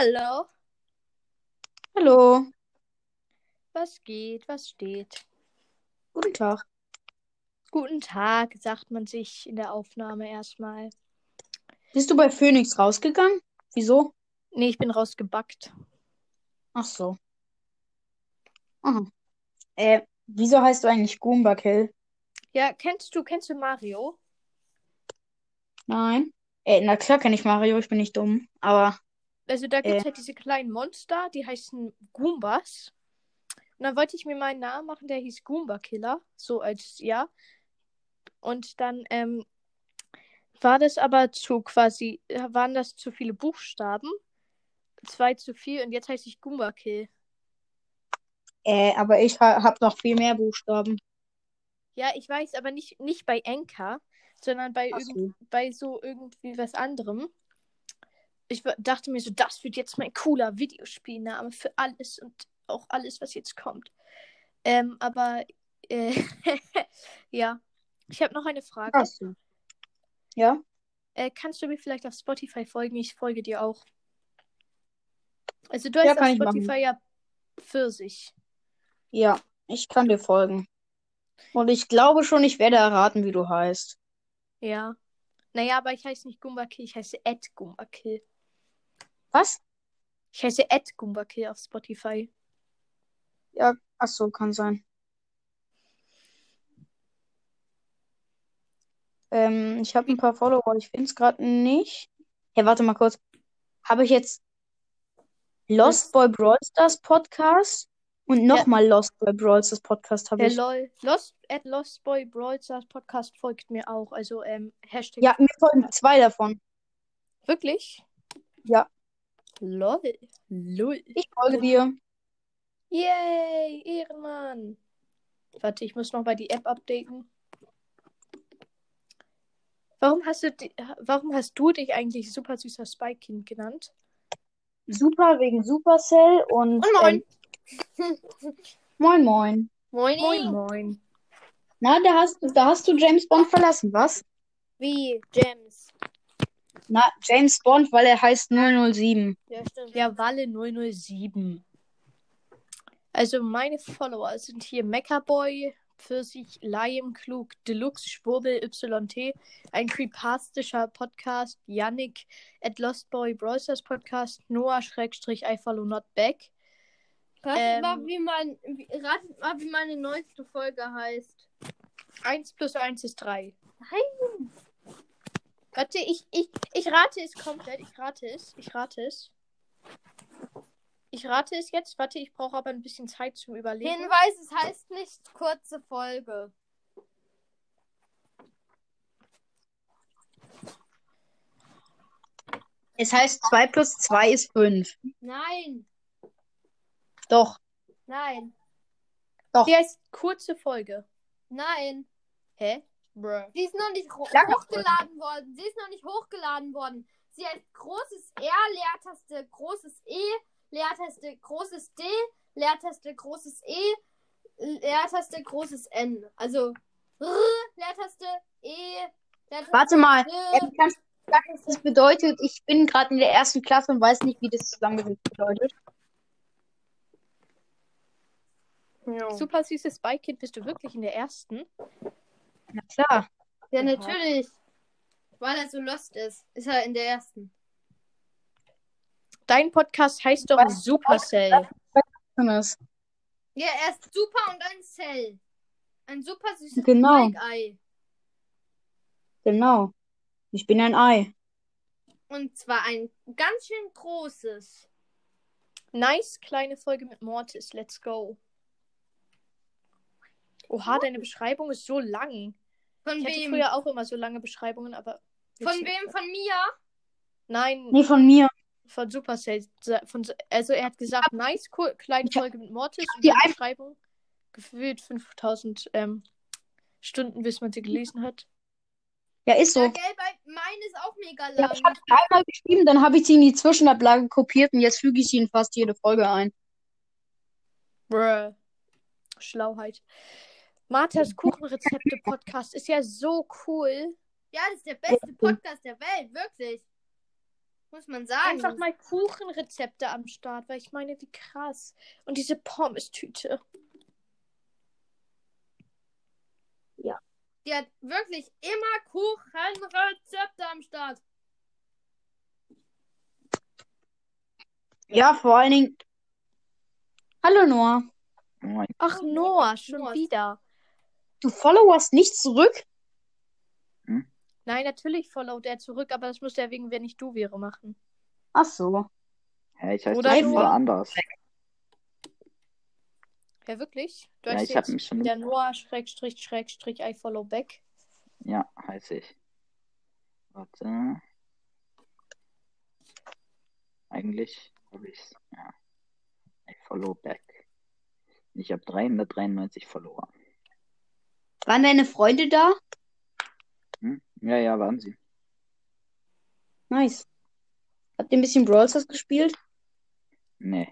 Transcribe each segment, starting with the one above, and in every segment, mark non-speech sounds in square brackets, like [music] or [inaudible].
Hallo, Hallo, was geht, was steht? guten Tag. Guten Tag, sagt man sich in der Aufnahme erstmal. Bist du bei Phoenix rausgegangen? Wieso? Nee, ich bin rausgebackt. Ach so. Aha. Äh, wieso heißt du eigentlich Goomba Kill? Ja, kennst du, kennst du Mario? Nein. Äh, na klar kenne ich Mario, ich bin nicht dumm. Aber, Also da gibt es Äh. halt diese kleinen Monster, die heißen Goombas. Und dann wollte ich mir meinen Namen machen, der hieß Goomba Killer. So als, ja. Und dann ähm, war das aber zu quasi, äh, waren das zu viele Buchstaben. Zwei zu viel und jetzt heiße ich Goomba Kill. äh, aber ich ha hab noch viel mehr Buchstaben. Ja, ich weiß, aber nicht, nicht bei Enka, sondern bei, Ach so. bei so irgendwie was anderem. Ich dachte mir so, das wird jetzt mein cooler Videospielname für alles und auch alles, was jetzt kommt. Ähm, aber äh, [laughs] ja, ich habe noch eine Frage. Ach so. Ja? Äh, kannst du mir vielleicht auf Spotify folgen? Ich folge dir auch. Also du Ja, kann auf. Spotify ja Pfirsich. Ja, ich kann dir folgen. Und ich glaube schon, ich werde erraten, wie du heißt. Ja. Naja, aber ich heiße nicht Gumbaki, ich heiße Ed Gumbaki. Was? Ich heiße Ed Gumbaki auf Spotify. Ja, ach so, kann sein. Ähm, ich habe ein paar Follower, ich finde es gerade nicht. Hey, warte mal kurz. Habe ich jetzt Lost Boy Brawl Stars Podcast und Ja. nochmal Lost Boy Brawl Stars Podcast habe Ja, ich. lol. Lost, at Lost Boy Brawl Stars Podcast folgt mir auch. Also, ähm, Hashtag. Ja, mir folgen zwei davon. Wirklich? Ja. Lol. Lol. Ich folge dir. Yay, Ehrenmann. Warte, ich muss noch mal die App updaten. Warum hast du, warum hast du dich eigentlich super süßer Spike-Kind genannt? Super wegen Supercell und Und moin. Ähm, [laughs] moin moin. Moin. Moin, moin. Na, da hast, da hast du James Bond verlassen, was? Wie? Gems. Na, James Bond, weil er heißt 007. Ja, stimmt. Ja, Walle 007. Also meine Follower sind hier Meckerboy, Pfirsich, Liam, Klug, Deluxe, Schwurbel, YT, ein creepastischer Podcast, Yannick, at Lostboy, Brawlstars Podcast, Noah, Schrägstrich, I follow not back. Ratet, Ähm. mal, wie mein, ratet mal, wie meine neueste Folge heißt. 1 plus 1 ist 3. Nein. Warte, ich, ich, ich rate es komplett. Ich rate es. Ich rate es. Ich rate es jetzt. Warte, ich brauche aber ein bisschen Zeit zum Überlegen. Hinweis, es heißt nicht kurze Folge. Es heißt 2 plus 2 ist 5. Nein. Doch, Nein. Die heißt kurze Folge. Nein. Hä? Bruh. Sie ist noch nicht ho Lange hochgeladen worden. Sie ist noch nicht hochgeladen worden. Sie heißt großes R, Leertaste, großes E, Leertaste, großes D, Leertaste, großes E, Leertaste, großes N. Also R, Leertaste, E, Leertaste, warte mal. R. Ähm, kannst du sagen, was das bedeutet? Ich bin gerade in der ersten Klasse und weiß nicht, wie das zusammengesetzt bedeutet. Super süßes Spike-Kind, bist du wirklich in der ersten? Na klar. Ja, natürlich. Weil er so lost ist. Ist er in der ersten. Dein Podcast heißt doch Was? Supercell. Jonas. Ja, er ist super und ein Cell. Ein super süßes Genau. Spike-Ei. Genau. Ich bin ein Ei. Und zwar ein ganz schön großes. Nice, kleine Folge mit Mortis. Let's go. Oha, deine Beschreibung ist so lang. Von Ich hatte wem? früher auch immer so lange Beschreibungen, aber. Von wem? Von mir? Nein, Nee, von mir. von Supercell. Von, also er hat gesagt, nice, cool, kleine Ich hab- Folge mit Mortis. Und die Beschreibung gefühlt 5000 ähm, Stunden, bis man sie gelesen hat. Ja, ist Ja, so. gell, bei meine ist auch mega Ja, lang. ich habe dreimal geschrieben, dann habe ich sie in die Zwischenablage kopiert und jetzt füge ich sie in fast jede Folge ein. Bruh. Schlauheit. Marthas Kuchenrezepte-Podcast ist ja so cool. Ja, das ist der beste Podcast der Welt, wirklich. Muss man sagen. Einfach mal Kuchenrezepte am Start, weil ich meine, wie krass. Und diese Pommes-Tüte. Die hat wirklich immer Kuchenrezepte am Start. Ja, vor allen Dingen. Hallo Noah. Moin. Ach, Noah, schon Noah. wieder. Du followest nicht zurück? Nein, natürlich followt er zurück, aber das müsste er wegen, wenn ich du wäre, machen. Ach so. Hä, ich heiße Oder nur- voll anders. Ja, wirklich? Du Ja, ich hab jetzt mich schon. der Noah Schrägstrich Schrägstrich I follow back. Ja, heiße ich. Warte. Eigentlich habe ich's. Ja. I follow back. Ich habe 393 Follower. Waren deine Freunde da? Hm? Ja, ja, waren sie. Nice. Habt ihr ein bisschen Brawl Stars gespielt? Nee.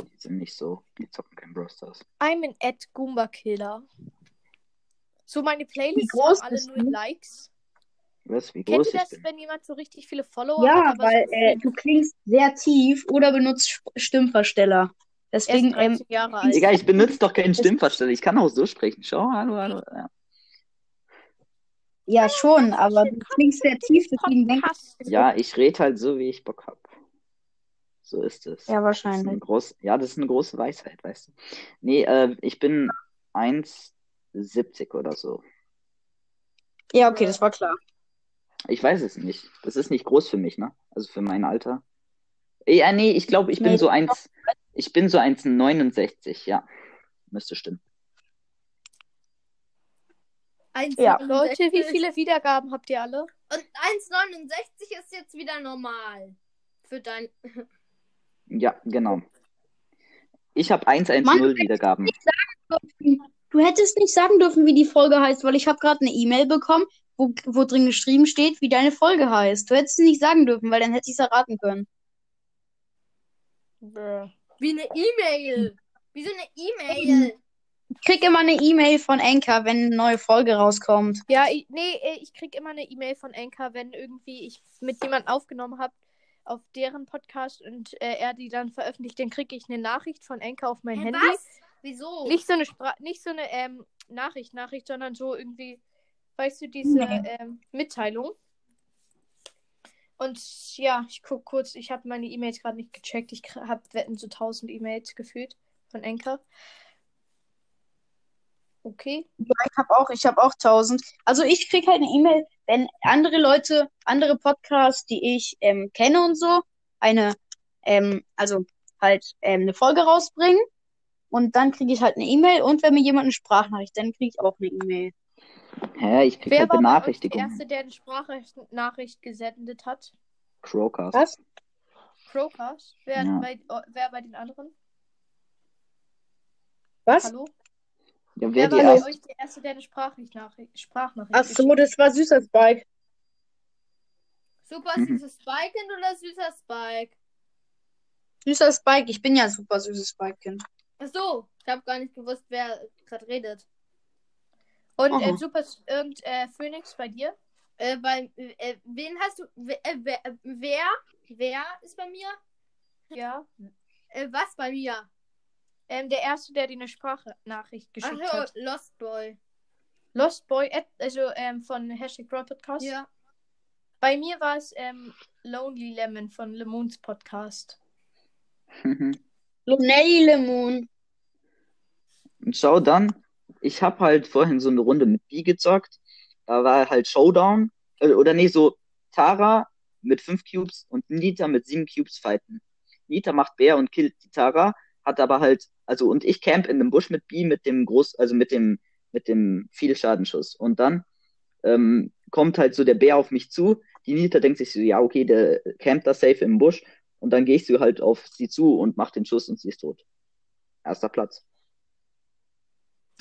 Die sind nicht so. Die zocken kein Brawl Stars. I'm an Ed Goomba Killer. So, meine Playlists groß haben alle nur du? Likes. Weißt du, wie Kennt groß ihr das, bin? wenn jemand so richtig viele Follower Ja, hat? aber weil so äh, du klingst sehr tief oder benutzt Stimmversteller. Deswegen, ähm, 13 Jahre alt. Egal, ich benutze doch keinen Stimmversteller. Ich kann auch so sprechen. Schau, hallo, hallo. Ja, ja schon, aber du klingst sehr tief, deswegen denke ja ich rede halt so, wie ich Bock hab. So ist es. Ja, Das ist wahrscheinlich. eine groß, ja, das ist eine große Weisheit, weißt du. Nee, äh, ich bin 1,70 oder so. Ja, okay, das war klar. Ich weiß es nicht. Das ist nicht groß für mich, ne? Also für mein Alter. Ja, nee, ich glaube, ich bin Nee, so 1, ich bin so 1,69, ja. Müsste stimmen. Ja. 1,69 Leute, wie viele Wiedergaben habt ihr alle? Und 1,69 ist jetzt wieder normal. Für dein. [laughs] Ja, genau. Ich habe 110 Mann, Wiedergaben. Du hättest nicht sagen dürfen, wie die Folge heißt, weil ich habe gerade eine E-Mail bekommen, wo, wo drin geschrieben steht, wie deine Folge heißt. Du hättest nicht sagen dürfen, weil dann hätte ich es erraten können. Wie eine E-Mail. Wie so eine E-Mail. Ich krieg immer eine E-Mail von Anchor, wenn eine neue Folge rauskommt. Ja, ich, nee, äh, ich krieg immer eine E-Mail von Anchor, wenn irgendwie ich mit jemandem aufgenommen habe auf deren Podcast und äh, er die dann veröffentlicht, dann kriege ich eine Nachricht von Anchor auf mein Hä, Handy. was? Wieso? Nicht so eine Spra nicht so eine ähm, Nachricht, Nachricht, sondern so irgendwie, weißt du, diese Nee. ähm, Mitteilung. Und ja, ich guck kurz, ich habe meine E-Mails gerade nicht gecheckt. Ich habe wetten so 1000 E-Mails gefühlt von Anchor. Okay. Ja, ich habe auch, ich habe auch 1000. Also ich krieg halt eine E-Mail, wenn andere Leute, andere Podcasts, die ich ähm, kenne und so, eine, ähm, also halt ähm, eine Folge rausbringen. Und dann kriege ich halt eine E-Mail und wenn mir jemand eine Sprachnachricht, dann kriege ich auch eine E-Mail. Hä, ich krieg Wer halt war bei der. Erste, der eine Sprachnachricht gesendet hat? Crowcast. Was? Crowcast? Wer, Ja. bei, oh, wer bei den anderen? Was? Hallo? Ja, wer Wer die war bei erste? euch der Erste, der eine Sprachnachricht, Sprachnachricht Ach so, geschickt das war süßer Spike. Super Mhm. süßes Spike-Kind oder süßer Spike? Süßer Spike, ich bin ja super süßes Spike-Kind. Ach so, ich habe gar nicht gewusst, wer gerade redet. Und Aha. äh, Super und äh, Phoenix bei dir? Äh, bei, äh, wen hast du. Wer, äh, wer, äh, wer? Wer ist bei mir? Ja. Äh, was bei mir? Ähm, der Erste, der dir eine Sprachnachricht Ach geschickt so, hat. Lost Boy. Lost Boy, also ähm, von Hashtag Broad Podcast. Ja. Bei mir war es ähm, Lonely Lemon von Lemons Podcast. [laughs] Lunelli Lemon. Schau dann, ich habe halt vorhin so eine Runde mit B gezockt. Da war halt Showdown. Äh, oder nee, so Tara mit fünf Cubes und Nita mit sieben Cubes fighten. Nita macht Bär und killt die Tara, hat aber halt, also und ich camp in dem Busch mit B mit dem Groß, also mit dem, mit dem viel Schadenschuss. Und dann ähm, kommt halt so der Bär auf mich zu. Die Nita denkt sich so, ja, okay, der campt da safe im Busch. Und dann gehe ich so halt auf sie zu und mach den Schuss und sie ist tot. Erster Platz.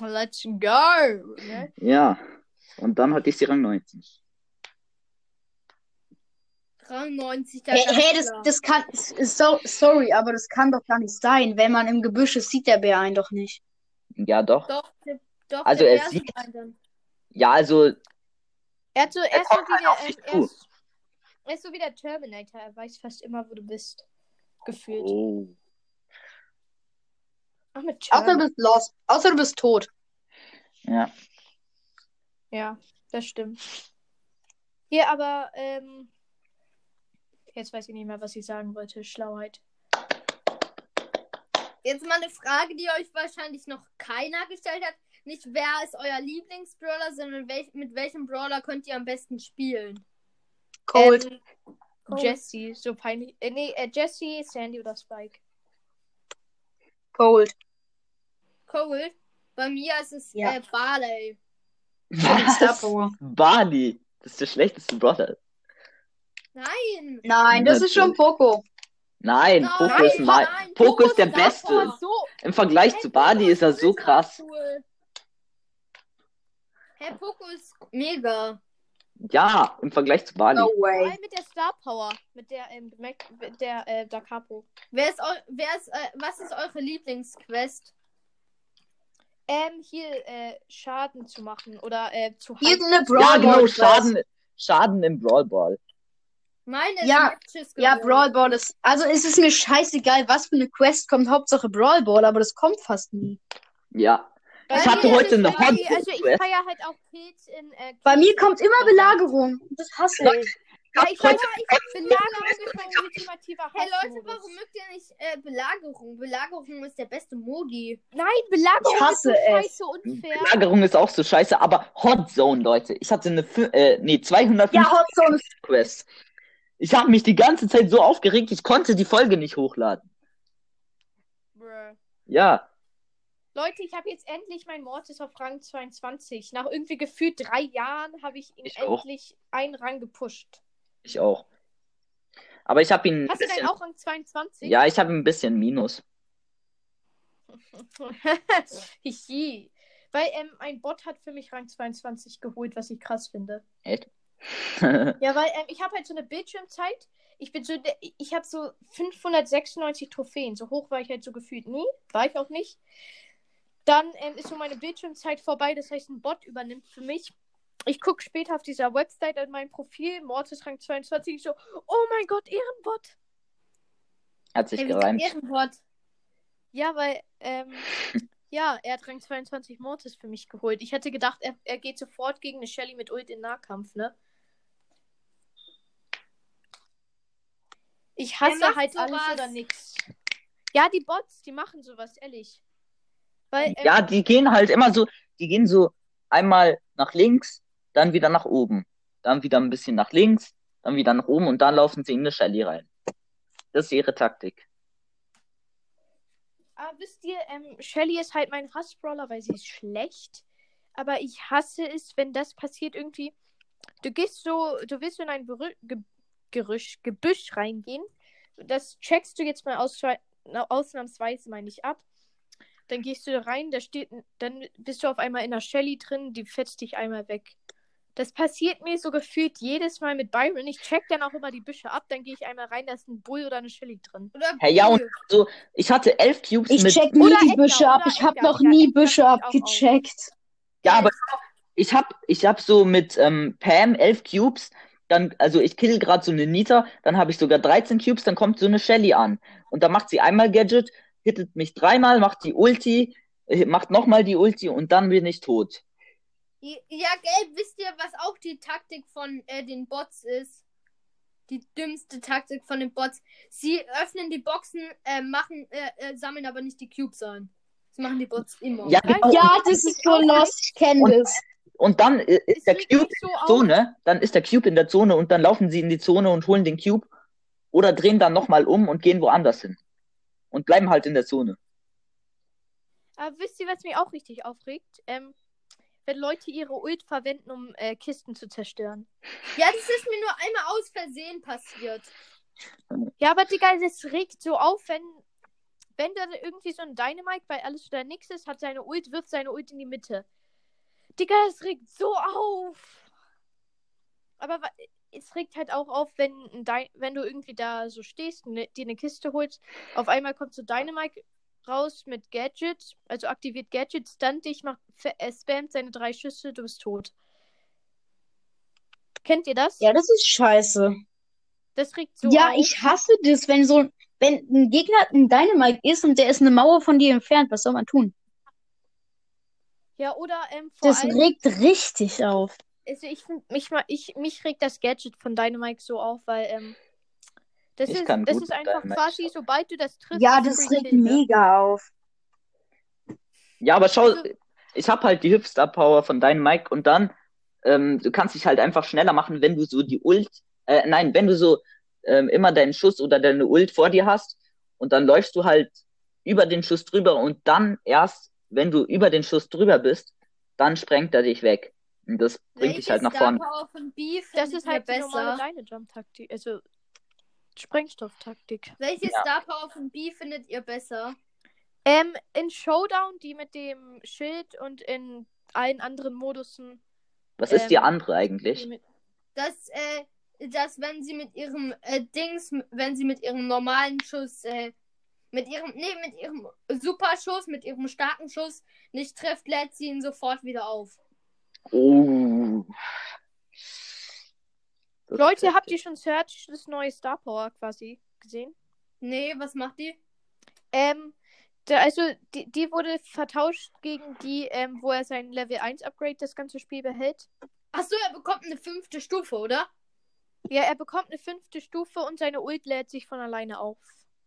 Let's go! Ne? Ja. Und dann hatte ich sie Rang 19. 93, da Hey, ganz hey das, das kann, so, sorry, aber das kann doch gar nicht sein. Wenn man im Gebüsch ist, sieht der Bär einen doch nicht. Ja, doch. Doch, der, doch, Also der er Bär sieht- einen dann. Ja, also, Er hat so, er ist so kommt wie halt der, auf dich ähm, er zu. ist, Er ist so wie der Terminator. Er weiß fast immer, wo du bist. Gefühlt. Oh. Mit Außer du bist lost. Außer du bist tot. Ja. Ja, das stimmt. Hier, aber, ähm. Jetzt weiß ich nicht mehr, was ich sagen wollte. Schlauheit. Jetzt mal eine Frage, die euch wahrscheinlich noch keiner gestellt hat. Nicht wer ist euer Lieblingsbrawler, sondern welch, mit welchem Brawler könnt ihr am besten spielen? Cold. Ähm, Cold. Jesse, so peinlich. Äh, nee, äh, Jesse, Sandy oder Spike. Cold. Cold. Bei mir ist es Ja. äh, Barley. Star Was? Power. Barney. Das ist der schlechteste Brawler. Nein. Nein, das ist schon Poco. Nein, Nein, Poco ist mein. nein, Poco ist der Beste. So. Im Vergleich Hey, zu Poco Barney ist er so krass. Cool. Hey, Poco ist mega. Ja, im Vergleich zu Barney. No Vor way. allem mit der Star Power. Mit der, ähm, mit der, äh, Da Capo. Wer ist, wer ist äh, was ist eure Lieblingsquest? Ähm, hier, äh, Schaden zu machen oder, äh, zu Hier heilen. ist eine Brawl Ja, genau, Schaden, Schaden im Brawl Ball. Meine ist Ja, Matches Ja. Brawl Ball ist. Also es ist mir scheißegal, was für eine Quest kommt. Hauptsache Brawl Ball, aber das kommt fast nie. Ja. Bei Ich hatte heute es eine bei- Hot Also ich Quest. feier halt auch Pilz in, äh, Bei mir kommt immer Belagerung. Das hasse ich. Ja, ich weiß, ich Belagerung ist mein ultimativer Hey Leute, warum mögt ihr nicht äh, Belagerung? Belagerung ist der beste Modi. Nein, Belagerung Ich hasse ist so es. scheiße unfair. Lagerung ist auch so scheiße, aber Hot Zone, Leute. Ich hatte eine, äh, nee, 250 Ja, Hot Zone ist. Quest. Ich habe mich die ganze Zeit so aufgeregt, ich konnte die Folge nicht hochladen. Bruh. Ja, Leute, ich habe jetzt endlich mein Mortis auf Rang 22. Nach irgendwie gefühlt drei Jahren habe ich ihn Ich auch. endlich einen Rang gepusht. Ich auch. Aber ich habe ihn Hast du denn bisschen, auch Rang 22? ja, ich habe ein bisschen Minus. [laughs] Hihi. Weil ähm, ein Bot hat für mich Rang 22 geholt, was ich krass finde. Echt? [laughs] Ja, weil ähm, ich habe halt so eine Bildschirmzeit. Ich bin so, ich habe so 596 Trophäen. So hoch war ich halt so gefühlt nie. War ich auch nicht. Dann ähm, ist so meine Bildschirmzeit vorbei. Das heißt, ein Bot übernimmt für mich. Ich gucke später auf dieser Website an mein Profil. Mortis Rang 22. Ich so, oh mein Gott, Ehrenbot. Hat sich Hey, gereimt. sind Ehrenwort. Ja, weil, ähm, [laughs] ja, er hat Rang 22 Mortis für mich geholt. Ich hätte gedacht, er, er geht sofort gegen eine Shelly mit Ult in Nahkampf, ne? Ich hasse halt sowas. alles oder nix. Ja, die Bots, die machen sowas, ehrlich. Weil, ähm, Ja, die gehen halt immer so, die gehen so einmal nach links, dann wieder nach oben, dann wieder ein bisschen nach links, dann wieder nach oben und dann laufen sie in eine Shelly rein. Das ist ihre Taktik. Aber wisst ihr, ähm, Shelly ist halt mein Hassbrawler, weil sie ist schlecht. Aber ich hasse es, wenn das passiert irgendwie. Du gehst so, du willst in ein Berü Ge Gerüsch, Gebüsch reingehen. Das checkst du jetzt mal aus, na, ausnahmsweise meine ich ab. Dann gehst du da rein, da steht, dann bist du auf einmal in der Shelly drin, die fetzt dich einmal weg. Das passiert mir so gefühlt jedes Mal mit Byron. Ich check dann auch immer die Büsche ab, dann gehe ich einmal rein, da ist ein Bull oder eine Shelly drin. Oder Hey, ja, und so, ich hatte elf Cubes Ich mit, check nie Oder die Edgar, Büsche ab. Ich habe noch nie Edgar Büsche ich abgecheckt. ja, aber ich hab, ich hab so mit ähm, Pam elf Cubes, dann, also ich kill gerade so eine Nita, dann habe ich sogar 13 Cubes, dann kommt so eine Shelly an. Und dann macht sie einmal Gadget, hittet mich dreimal, macht die Ulti, äh, macht nochmal die Ulti und dann bin ich tot. Ja, gelb, wisst ihr, was auch die Taktik von äh, den Bots ist? Die dümmste Taktik von den Bots. Sie öffnen die Boxen, äh, machen, äh, äh, sammeln aber nicht die Cubes ein. Das machen die Bots immer. Ja, genau. Ja, das ist so lost. Ich kenne Und- das. Und dann äh, ist Es der Cube so in der. Zone, dann ist der Cube in der Zone und dann laufen sie in die Zone und holen den Cube oder drehen dann nochmal um und gehen woanders hin. Und bleiben halt in der Zone. Aber wisst ihr, was mich auch richtig aufregt? Ähm, wenn Leute ihre Ult verwenden, um äh, Kisten zu zerstören. Ja, das ist mir nur einmal aus Versehen passiert. Ja, aber Digga, das regt so auf, wenn, wenn da irgendwie so ein Dynamite bei alles oder nix ist, hat seine Ult, wirft seine Ult in die Mitte. Digga, das regt so auf. Aber es regt halt auch auf, wenn, wenn du irgendwie da so stehst, ne, dir eine Kiste holst, auf einmal kommt so Dynamite raus mit Gadget, also aktiviert Gadget, stunt dich, macht, äh, spammt seine drei Schüsse, du bist tot. Kennt ihr das? Ja, das ist scheiße. Das regt so ja, auf. ich hasse das, wenn so, wenn ein Gegner ein Dynamite ist und der ist eine Mauer von dir entfernt. Was soll man tun? Ja, oder ähm, vor Das allem, regt richtig auf. also ich mich, mal- ich, mich regt das Gadget von Dynamite so auf, weil ähm, das Ich ist, kann das gut ist einfach quasi, sobald du das triffst, Ja, das regt ne? mega auf. Ja, aber schau, Also- ich habe halt die Hüpfstar Power von deinem Mike und dann, ähm, du kannst dich halt einfach schneller machen, wenn du so die Ult, äh, nein, wenn du so ähm, immer deinen Schuss oder deine Ult vor dir hast und dann läufst du halt über den Schuss drüber und dann erst, wenn du über den Schuss drüber bist, dann sprengt er dich weg. Und das bringt dich halt nach vorne. Das ist halt die normale besser? Dyna-Jump-Taktik, also Sprengstofftaktik. Welche Ja. Star Power von B findet ihr besser? Ähm, in Showdown die mit dem Schild und in allen anderen Modussen Was ist die ähm, andere eigentlich? Dass, äh, dass wenn sie mit ihrem äh, Dings, wenn sie mit ihrem normalen Schuss, äh, mit ihrem, nee, mit ihrem Superschuss, mit ihrem starken Schuss nicht trifft, lädt sie ihn sofort wieder auf. Oh. Leute, habt ihr schon Search das neue Star Power quasi gesehen? Nee, was macht die? Ähm, da, also die, die wurde vertauscht gegen die, ähm, wo er sein Level 1 Upgrade das ganze Spiel behält. Achso, er bekommt eine fünfte Stufe, oder? Ja, er bekommt eine fünfte Stufe und seine Ult lädt sich von alleine auf.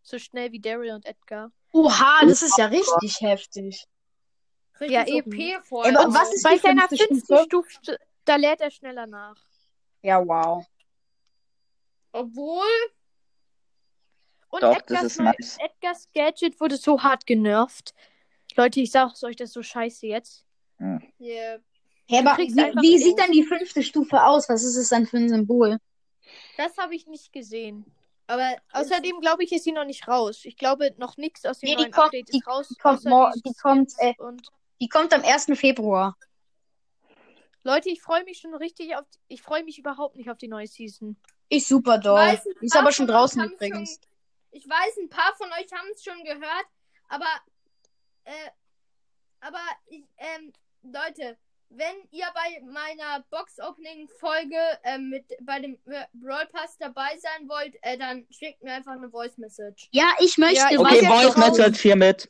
So schnell wie Daryl und Edgar. Oha, das ist ja richtig heftig. Richtig Ja. OP vor und was ist Bei seiner fünfte fünften Stufe? Stufe, da lädt er schneller nach. Ja, wow. Obwohl, Und Doch, das Edgars, nice. Edgars Gadget wurde so hart genervt. Leute, ich sag's euch, das ist so scheiße jetzt. yeah. Hey, aber kriegst wie, wie sieht dann die fünfte Stufe aus? Was ist es dann für ein Symbol? Das habe ich nicht gesehen. aber Außerdem glaube ich, ist sie noch nicht raus. Ich glaube, noch nichts aus dem Nee, die neuen kommt- Update die ist raus. kommt außer mor- die die kommt, äh, und Die kommt am 1. Februar. Leute, ich freue mich schon richtig auf. Ich freue mich überhaupt nicht auf die neue Season. Ich super doll. weiß, ein Die ist paar aber schon von euch draußen haben's übrigens. Schon, ich weiß, ein paar von euch haben es schon gehört, aber, äh, aber, ich, ähm, Leute, wenn ihr bei meiner Box-Opening-Folge ähm, mit bei dem äh, Brawl Pass dabei sein wollt, äh, dann schickt mir einfach eine Voice-Message. Ja, ich möchte. Ja, ich Okay, Voice. Message hiermit.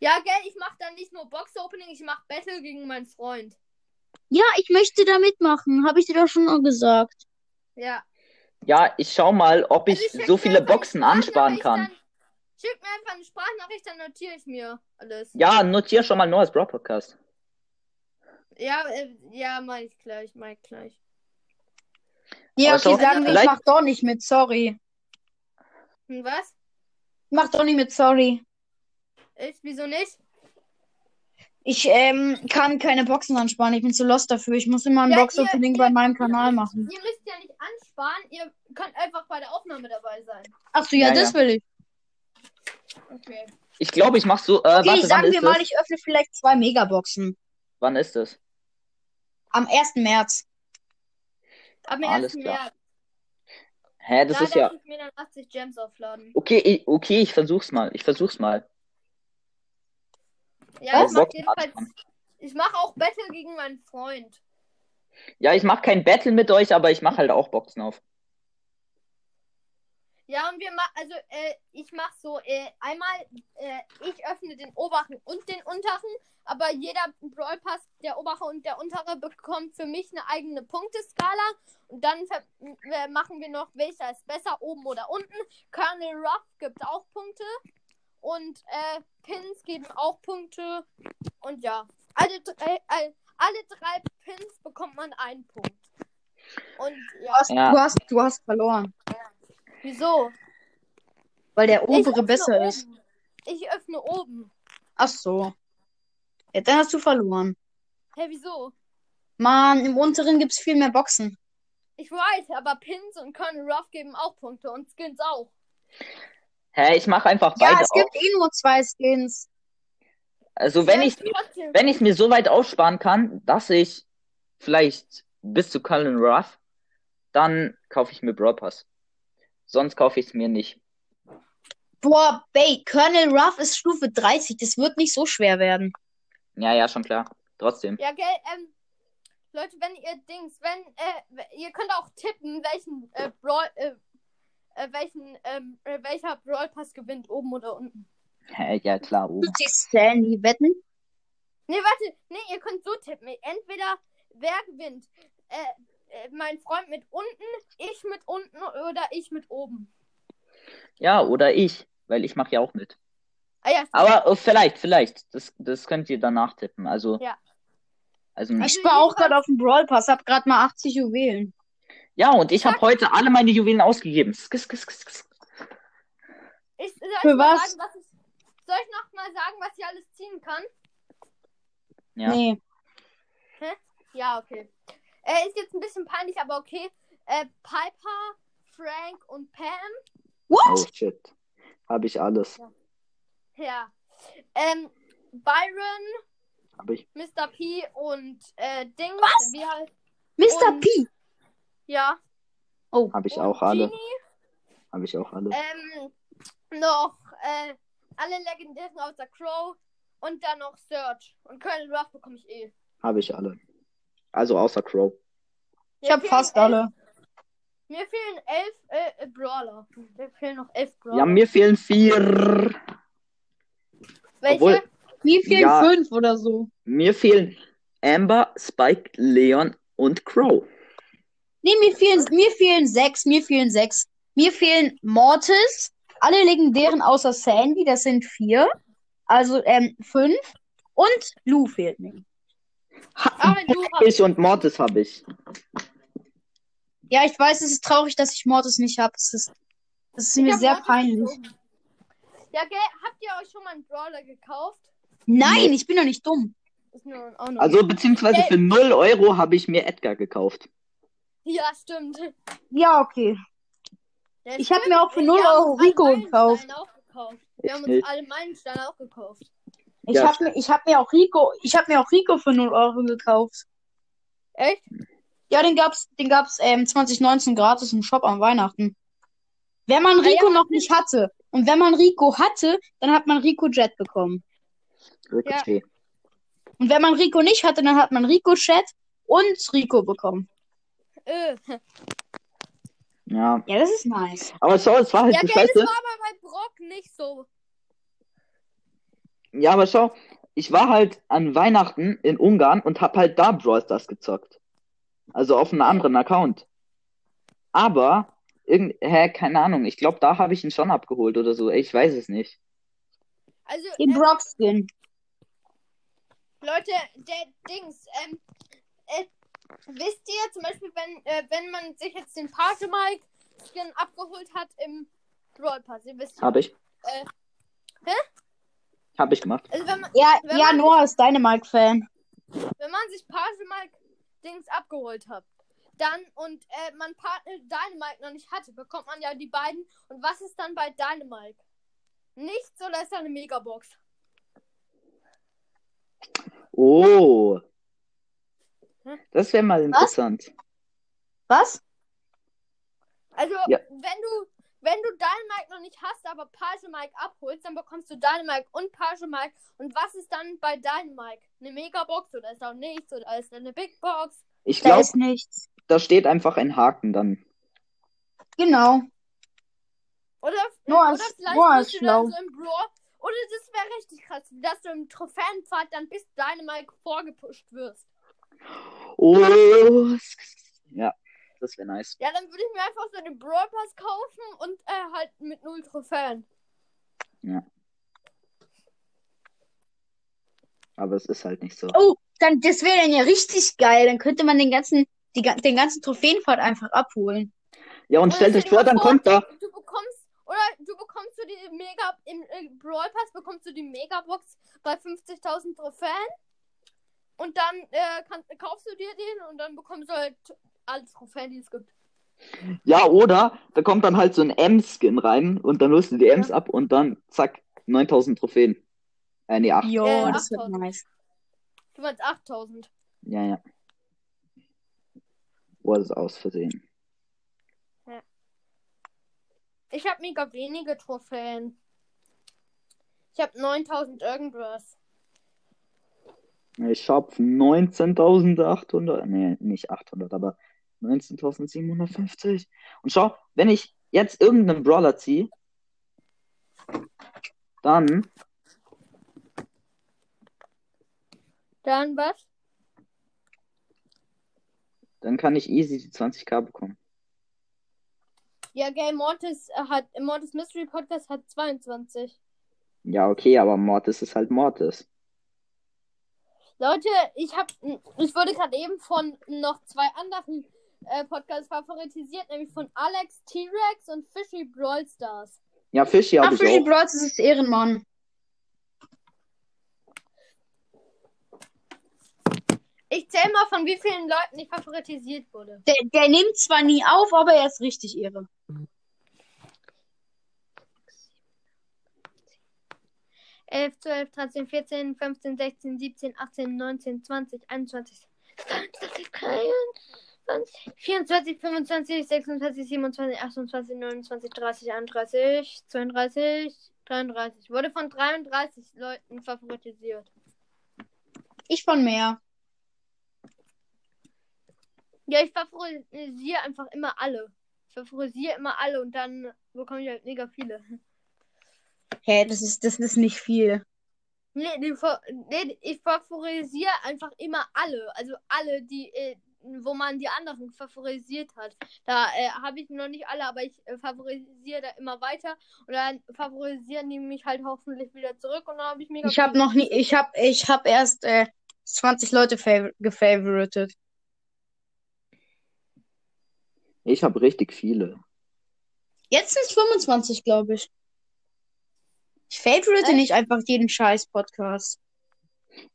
Ja, gell, ich mache dann nicht nur Box-Opening, ich mache Battle gegen meinen Freund. Ja, ich möchte da mitmachen. Habe ich dir doch schon mal gesagt. Ja. Ja, ich schau mal, ob ich Also schick so viele Boxen ansparen kann. Dann, schick mir einfach eine Sprachnachricht, dann notiere ich mir alles. Ja, notier schon mal neues Broad Podcast. Ja, äh, ja, mach ich gleich, mach ich gleich. Ja, okay, schau, sagen wir, ich mach doch nicht mit, sorry. Hm, was? Ich mach doch nicht mit, sorry. Ich, wieso nicht? Ich ähm, kann keine Boxen ansparen. Ich bin zu lost dafür. Ich muss immer ein Ja, Box-Opening bei meinem Kanal machen. Ihr müsst ja nicht ansparen, ihr könnt einfach bei der Aufnahme dabei sein. Ach so, ja, Ja, das ja. will ich. Okay. Ich glaube, ich mach so. Äh, Okay, warte, wann sagen ist wir mal, es? ich öffne vielleicht zwei Megaboxen. Wann ist es? Am 1. März. Alles 1. klar. März. Hä, das da ist ja. ich mir dann 80 Gems aufladen. Okay, ich, okay, ich versuch's mal. Ich versuch's mal. Ja, ich mach jedenfalls. Ich mach auch Battle gegen meinen Freund. Ja, ich mach kein Battle mit euch, aber ich mach halt auch Boxen auf. Ja, und wir machen, also äh, ich mach so, äh, einmal, äh, ich öffne den oberen und den unteren, aber jeder Brawl Pass, der obere und der untere, bekommt für mich eine eigene Punkteskala. Und dann äh, machen wir noch, welcher ist besser, oben oder unten. Colonel Ruff gibt auch Punkte. Und äh, Pins geben auch Punkte. Und ja, alle drei, äh, alle drei Pins bekommt man einen Punkt. Und Du ja, hast, Ja. du hast, du hast verloren. wieso? Weil der obere besser ist. oben. Ich öffne oben. Ach so. Ja, dann hast du verloren. Hä, wieso? Mann, im unteren gibt's viel mehr Boxen. Ich weiß, aber Pins und Colonel Ruff geben auch Punkte und Skins auch. Hä, ich mach einfach Ja, beide es gibt auf. eh nur zwei Skins. Also wenn Ja, ich trotzdem. wenn ich mir so weit aussparen kann, dass ich vielleicht bis zu Cullen Ruff, dann kaufe ich mir Brawl Pass. Sonst kaufe ich es mir nicht. Boah, Bay, Colonel Ruff ist Stufe 30. Das wird nicht so schwer werden. Ja, ja, schon klar. Trotzdem. Ja, gell, ähm, Leute, wenn ihr Dings, wenn, äh, ihr könnt auch tippen, welchen, äh, Brawl, äh, äh, welchen, ähm, äh, welcher Brawl Pass gewinnt, oben oder unten. Hä, ja, klar, oben. Die Sandy wetten? Nee, warte, nee, ihr könnt so tippen. Entweder wer gewinnt. Äh, äh, mein Freund mit unten, ich mit unten oder ich mit oben. Ja, oder ich, weil ich mache ja auch mit. Ah ja, Aber äh, vielleicht, vielleicht. Das, das könnt ihr danach tippen. Also. Ja. Also, Also Ich spare auch gerade auf dem Brawl Pass, hab gerade mal 80 Juwelen. Ja, und ich habe heute alle meine Juwelen ausgegeben. Skis, skis, skis, skis. ich, soll Für ich mal was? Sagen, was ich, soll ich noch mal sagen, was ich alles ziehen kann? Ja. Nee. Ja, okay. Äh, ist jetzt ein bisschen peinlich, aber okay. Äh, Piper, Frank und Pam. Oh What? shit. Habe ich alles. Ja. Ähm, Byron, Habe ich. Mr. P und äh, Ding. Was? Wie halt, Mr. Und- P. ja. Habe ich und auch alle. Habe ich auch alle. Ähm, noch äh, alle legendären außer Crow und dann noch Search. Und Colonel Ruff bekomme ich eh. Habe ich alle. Also außer Crow. Ich Mir hab fehlen fast elf, alle. Mir fehlen elf äh, äh, Brawler. Mir fehlen noch elf Brawler. Ja, mir fehlen vier. Welche? obwohl- Wie viel? Ja. Fünf oder so. Mir fehlen Amber, Spike, Leon und Crow. Nee, mir fehlen, mir fehlen sechs, mir fehlen sechs. Mir fehlen Mortis, alle legendären außer Sandy, das sind vier. Also ähm, fünf. Und Lou fehlt mir. Ah, hast. Ich und Mortis habe ich. Ja, ich weiß, es ist traurig, dass ich Mortis nicht habe. Es ist, es ist Ich mir sehr Mortis peinlich. Ja, gell, habt ihr euch schon mal einen Brawler gekauft? Nein, ich bin doch nicht dumm. Ist nur auch noch. Also beziehungsweise für 0 Euro habe ich mir Edgar gekauft. Ja, stimmt. Ja, okay. Ja, Ich hab stimmt. mir auch für Wir 0 haben Euro Rico gekauft. Auch gekauft. Ich Wir haben uns alle Meilensteine auch gekauft. Ich Ja. habe mir, ich hab mir auch Rico, ich habe mir auch Rico für 0 Euro gekauft. Echt? Ja, den gab's, den gab's ähm, 2019 gratis im Shop am Weihnachten. Wenn man Ah, ja, Rico aber noch nicht hatte und wenn man Rico hatte, dann hat man Rico Jet bekommen. Ricochet. Und wenn man Rico nicht hatte, dann hat man Rico Chat und Rico bekommen. Äh. Ja. Ja, das ist nice. Aber schau, es war halt Ja, so gell, das scheiße. war aber bei Brock nicht so. Ja, aber schau, ich war halt an Weihnachten in Ungarn und hab halt da Brawl Stars gezockt. Also auf einem anderen Account. Aber, irgend, hä, keine Ahnung, ich glaube, da habe ich ihn schon abgeholt oder so. Ich weiß es nicht. Also, Den ähm, Brock Skin. Leute, der Dings, ähm, äh, wisst ihr zum Beispiel, wenn, äh, wenn man sich jetzt den Page Mike Skin abgeholt hat im Brawl Pass, ihr wisst ja. Habe ich. Äh, Habe ich gemacht. Also wenn man, Ja, Wenn ja, man- Noah ist Dynamite-Fan. wenn man sich Page Mike Dings abgeholt hat, dann und äh, man Partner Dynamite noch nicht hatte, bekommt man ja die beiden. Und was ist dann bei Dynamite? Nichts oder ist da eine Megabox? Oh. Das wäre mal interessant. Was? Also, Ja. wenn du wenn du Dynamite noch nicht hast, aber Page Mike abholst, dann bekommst du Dynamite und Page Mike. Und was ist dann bei Dynamite? Eine Megabox oder ist da nichts oder ist da eine Big Box? Ich glaube, nichts. da steht einfach ein Haken dann. Genau. Oder, Noah oder ist- vielleicht Noah bist ist du dann so im Brawl. Oder das wäre richtig krass, dass du im Trophäenpfad dann bis Dynamite vorgepusht wirst. Oh. Ja, das wäre nice. Ja, dann würde ich mir einfach so den Brawl Pass kaufen und äh, halt mit null Trophäen. Aber es ist halt nicht so. Oh, dann, das wäre dann ja richtig geil. Dann könnte man den ganzen, die, den ganzen Trophäenpfad einfach abholen. Ja, und Oder stellt euch stell dir vor, dann kommt da. Du bekommst, oder du bekommst du die Mega, im äh, Brawl Pass bekommst du die Megabox bei 50.000 Trophäen. Und dann äh, kann, kaufst du dir den und dann bekommst du halt alle Trophäen, die es gibt. Ja, oder da kommt dann halt so ein M-Skin rein und dann holst du die Ms ab und dann zack, 9000 Trophäen. Äh, nee, 8. Jo, Äh, das wird 8000. nice. Du meinst 8.000. Ja, ja. Boah, das ist aus Versehen. Ich habe mega wenige Trophäen. Ich habe 9000 irgendwas. Ich hab 19.800, nee, nicht 800, aber 19.750. Und schau, wenn ich jetzt irgendeinen Brawler ziehe, dann, Dann was? dann kann ich easy die 20k bekommen. Ja, Game Mortis äh, hat, Mortis Mystery Podcast hat 22. Ja, okay, aber Mortis ist halt Mortis. Leute, ich hab, ich wurde gerade eben von noch zwei anderen äh, Podcasts favoritisiert, nämlich von Alex T-Rex und Fishy Brawl Stars. Ja, Fishy habe ich Fishy auch. Bros ist Ehrenmann. Ich zähle mal, von wie vielen Leuten ich favoritisiert wurde. Der, der nimmt zwar nie auf, aber er ist richtig Ehre. 11, 12, 13, 14, 15, 16, 17, 18, 19, 20, 21, 22, 23, 24, 25, 26, 27, 28, 29, 30, 31, 32, 33. Wurde von 33 Leuten favoritisiert. Ich von mehr. Ja, ich favorisiere einfach immer alle. Ich favorisiere immer alle und dann bekomme ich halt mega viele. Hä, das ist, das ist nicht viel. Nee, die, nee, ich favorisiere einfach immer alle. Also alle, die, äh, wo man die anderen favorisiert hat. Da äh, habe ich noch nicht alle, aber ich äh, favorisiere da immer weiter. Und dann favorisieren die mich halt hoffentlich wieder zurück. Und dann habe ich mega Ich habe noch nie, ich habe, ich habe erst äh, 20 Leute fav gefavoritet. Ich habe richtig viele. Jetzt sind es 25, glaube ich. Ich favorite Echt? nicht einfach jeden scheiß Podcast.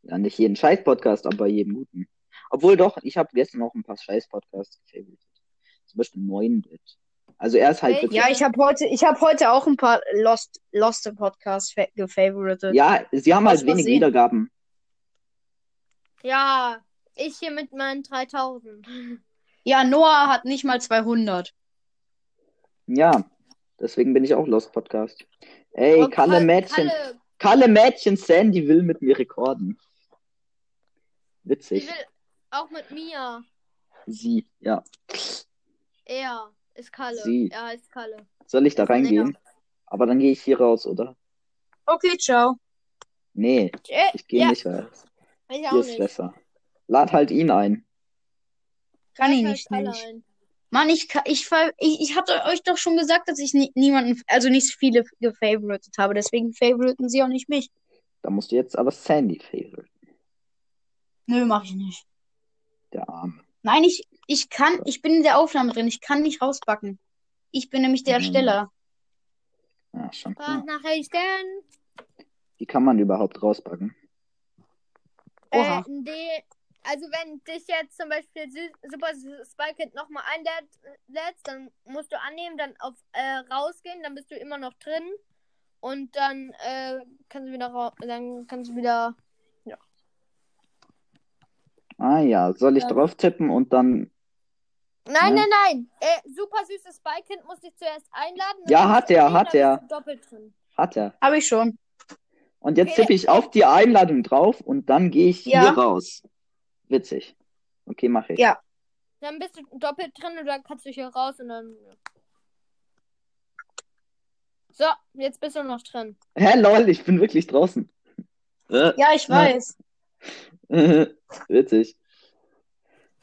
Ja, nicht jeden Scheiß-Podcast, aber jeden guten. Obwohl doch, ich habe gestern auch ein paar Scheiß-Podcasts gefavoritet. Zum Beispiel 9-Bit. Also er ist halt Welche? wirklich. Ja, ich habe heute, ich habe heute auch ein paar Lost, Lost Podcasts fa- gefavoritet. Ja, sie haben halt wenig. Wiedergaben. Ja, ich hier mit meinen 3000. [laughs] Ja, Noah hat nicht mal 200. Ja, deswegen bin ich auch Lost Podcast. Ey, Kalle Kal- Mädchen. Kalle, Kalle Mädchen Sandy will mit mir rekorden. die Witzig. will auch mit mir. Sie, ja. Er ist Kalle. Sie. Er heißt Kalle. Soll ich da reingehen? Aber dann gehe ich hier raus, oder? Okay, ciao. Nee, ich gehe ja, nicht raus. ich Hier auch ist nicht. besser. Lad halt ihn ein. Kann ich halt nicht. Kalle nicht. Mann, ich, ich, ich, ich hatte euch doch schon gesagt, dass ich ni niemanden, also nicht so viele gefavoritet habe. Deswegen favoriten sie auch nicht mich. Da musst du jetzt aber Sandy favorite. Nö, mach ich nicht. Der Arme. Nein, ich, ich kann, ich bin in der Aufnahme drin. Ich kann nicht rausbacken. Ich bin nämlich der Mhm. Ersteller. Ja, schon klar. Nachrichten? Wie kann man überhaupt rauspacken? Oha. Äh, nee, also wenn dich jetzt zum Beispiel Super Spike nochmal einlädst, dann musst du annehmen, dann auf äh, rausgehen, dann bist du immer noch drin und dann äh, kannst du wieder dann kannst du wieder Ah ja, soll ich Ja. drauf tippen und dann. Nein, Ja. nein, nein. Äh, super süßes Spike-Kind muss dich zuerst einladen. Ja, hat er, annehmen, hat er. doppelt drin. Hat er. Habe ich schon. Und jetzt Okay. tippe ich auf die Einladung drauf und dann gehe ich Ja. hier raus. Witzig. Okay, mache ich. Ja. Dann bist du doppelt drin und dann kannst du hier raus und dann. So, jetzt bist du noch drin. Hä, lol, ich bin wirklich draußen. Äh, Ja, ich weiß. [laughs] Witzig.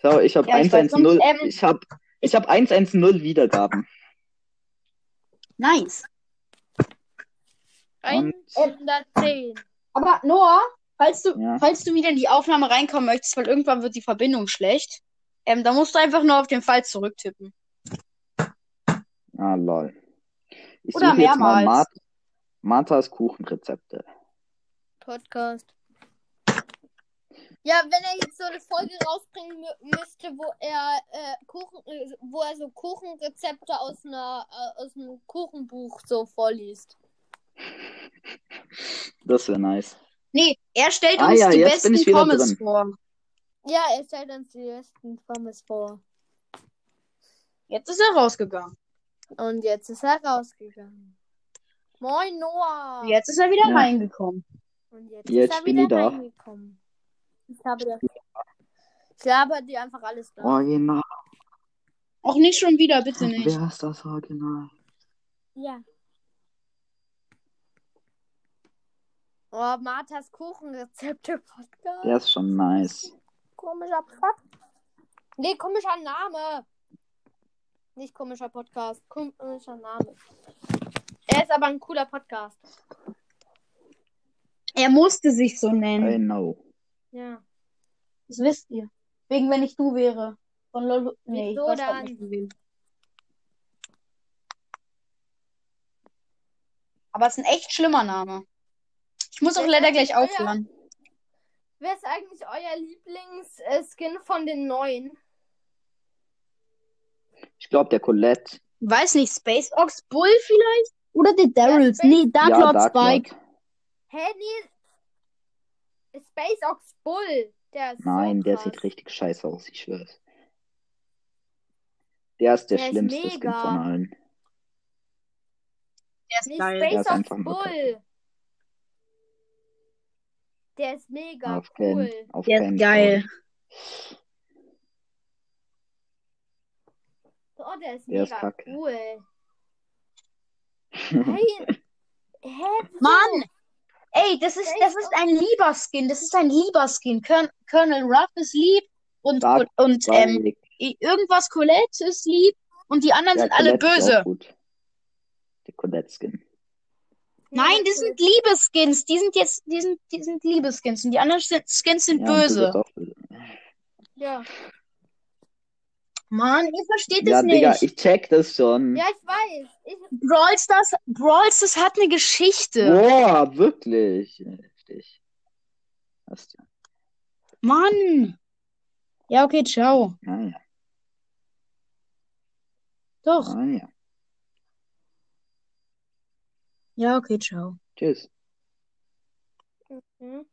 Schau, ich habe Ja, ich weiß. 110. Und, ähm, Ich habe ich hab 110 Wiedergaben. Nice. Und- 110. Aber Noah, falls du, Ja. falls du wieder in die Aufnahme reinkommen möchtest, weil irgendwann wird die Verbindung schlecht, ähm, dann musst du einfach nur auf den Fall zurücktippen. Ah, lol. Ich Oder suche jetzt mal mehrmals. Mart Marthas Kuchenrezepte. Podcast. Ja, wenn er jetzt so eine Folge rausbringen mü müsste, wo er äh, Kuchen, äh, wo er so Kuchenrezepte aus einer äh, aus einem Kuchenbuch so vorliest. Das wäre nice. Nee, er stellt Ah uns ja, die besten Pommes drin. vor. Ja, er stellt uns die ersten Pommes vor. Jetzt ist er rausgegangen. Und jetzt ist er rausgegangen. Moin Noah. Jetzt ist er wieder Ja. reingekommen. Und jetzt, Jetzt ist er bin wieder ich da. reingekommen. Ich habe dir. Ich habe dir einfach alles da. Original. Auch nicht schon wieder, bitte nicht. Wer ist das Original? Ja. Oh, Marthas Kuchenrezepte-Podcast. Der ist schon nice. Komischer Podcast. Nee, komischer Name. Nicht komischer Podcast. Komischer Name. Er ist aber ein cooler Podcast. Er musste sich so nennen. I know. Ja. Das wisst ihr. Wegen, wenn ich du wäre. Von Lolo. Nee, ich Wieso weiß grad dann? nicht, wem. Aber es ist ein echt schlimmer Name. Ich muss auch leider gleich aufhören. Wer ist eigentlich euer Lieblings-Skin von den neuen? Ich glaube, der Colette. Weiß nicht, Space Ox Bull vielleicht? Oder der Daryls? Space- nee, Dark ja, Lord Dark Spike. Hä, nee. Space Ox Bull. Der ist Nein, so der krass. sieht richtig scheiße aus, ich schwör's. Der ist der, Der ist schlimmste Skin mega. von allen. Der ist Nee, geil. Der Space ist Ox einfach nur Bull. Der ist mega Auf cool. auf Der ist geil. Oh, der ist Der ist mega kacke. cool. [laughs] Fall. Hey, hä? Mann! Ey, das ist, das ist ein lieber Skin. Das ist ein lieber Skin. Col Colonel Ruff ist lieb und, Dark und ähm, irgendwas Colette ist lieb und die anderen Der sind alle Colette ist böse. auch gut. Der Colette-Skin. Nein, das cool. sind Liebeskins. Die sind jetzt, die sind, die sind Liebeskins. Und die anderen sind, Skins sind Ja, du böse. Ja. Mann, ihr versteht Ja, es Digga, nicht. ich check das schon. ja, ich weiß. Ich, Brawl Stars, Brawl Stars hat eine Geschichte. Boah, wirklich. Heftig. Hast ja. Mann. Ja, okay, ciao. Naja, Doch. naja. Ja, okay, ciao. Tschüss. Mhm.